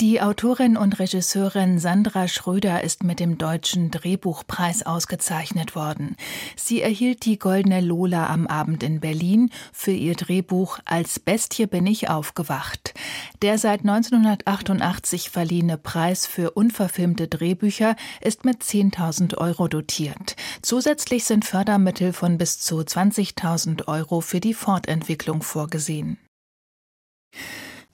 die Autorin und Regisseurin Sandra Schröder ist mit dem Deutschen Drehbuchpreis ausgezeichnet worden. Sie erhielt die Goldene Lola am Abend in Berlin für ihr Drehbuch Als Bestie bin ich aufgewacht. Der seit 1988 verliehene Preis für unverfilmte Drehbücher ist mit 10.000 Euro dotiert. Zusätzlich sind Fördermittel von bis zu 20.000 Euro für die Fortentwicklung vorgesehen.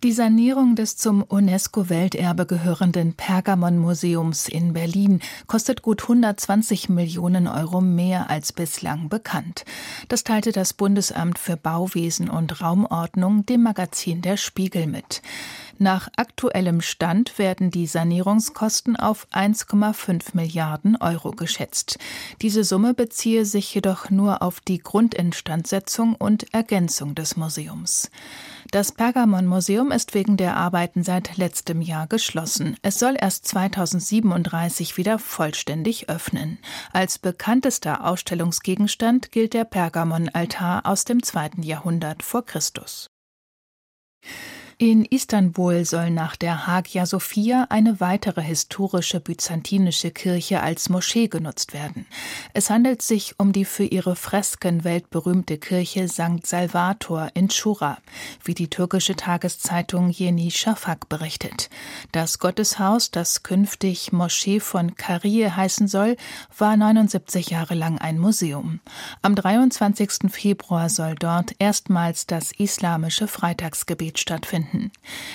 Die Sanierung des zum UNESCO-Welterbe gehörenden Pergamon-Museums in Berlin kostet gut 120 Millionen Euro mehr als bislang bekannt. Das teilte das Bundesamt für Bauwesen und Raumordnung dem Magazin Der Spiegel mit. Nach aktuellem Stand werden die Sanierungskosten auf 1,5 Milliarden Euro geschätzt. Diese Summe beziehe sich jedoch nur auf die Grundinstandsetzung und Ergänzung des Museums. Das Pergamon-Museum ist wegen der Arbeiten seit letztem Jahr geschlossen. Es soll erst 2037 wieder vollständig öffnen. Als bekanntester Ausstellungsgegenstand gilt der Pergamon-Altar aus dem zweiten Jahrhundert vor Christus. In Istanbul soll nach der Hagia Sophia eine weitere historische byzantinische Kirche als Moschee genutzt werden. Es handelt sich um die für ihre Fresken weltberühmte Kirche St. Salvator in Schura, wie die türkische Tageszeitung Yeni Shafak berichtet. Das Gotteshaus, das künftig Moschee von Karie heißen soll, war 79 Jahre lang ein Museum. Am 23. Februar soll dort erstmals das islamische Freitagsgebet stattfinden finden.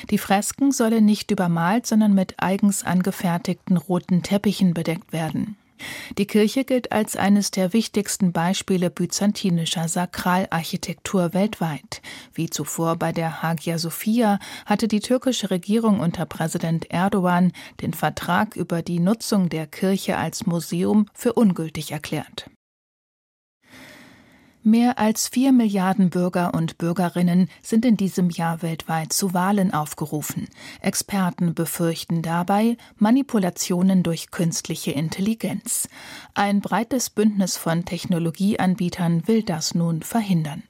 Die Fresken sollen nicht übermalt, sondern mit eigens angefertigten roten Teppichen bedeckt werden. Die Kirche gilt als eines der wichtigsten Beispiele byzantinischer Sakralarchitektur weltweit. Wie zuvor bei der Hagia Sophia hatte die türkische Regierung unter Präsident Erdogan den Vertrag über die Nutzung der Kirche als Museum für ungültig erklärt. Mehr als vier Milliarden Bürger und Bürgerinnen sind in diesem Jahr weltweit zu Wahlen aufgerufen. Experten befürchten dabei Manipulationen durch künstliche Intelligenz. Ein breites Bündnis von Technologieanbietern will das nun verhindern.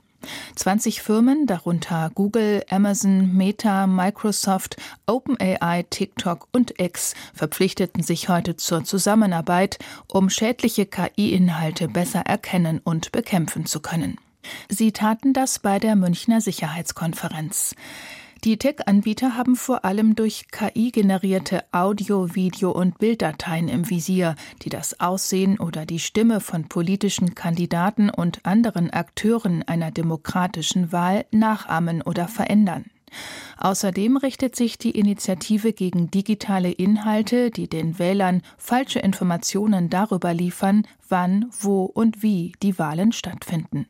20 Firmen, darunter Google, Amazon, Meta, Microsoft, OpenAI, TikTok und X, verpflichteten sich heute zur Zusammenarbeit, um schädliche KI-Inhalte besser erkennen und bekämpfen zu können. Sie taten das bei der Münchner Sicherheitskonferenz. Die Tech-Anbieter haben vor allem durch KI generierte Audio-, Video- und Bilddateien im Visier, die das Aussehen oder die Stimme von politischen Kandidaten und anderen Akteuren einer demokratischen Wahl nachahmen oder verändern. Außerdem richtet sich die Initiative gegen digitale Inhalte, die den Wählern falsche Informationen darüber liefern, wann, wo und wie die Wahlen stattfinden.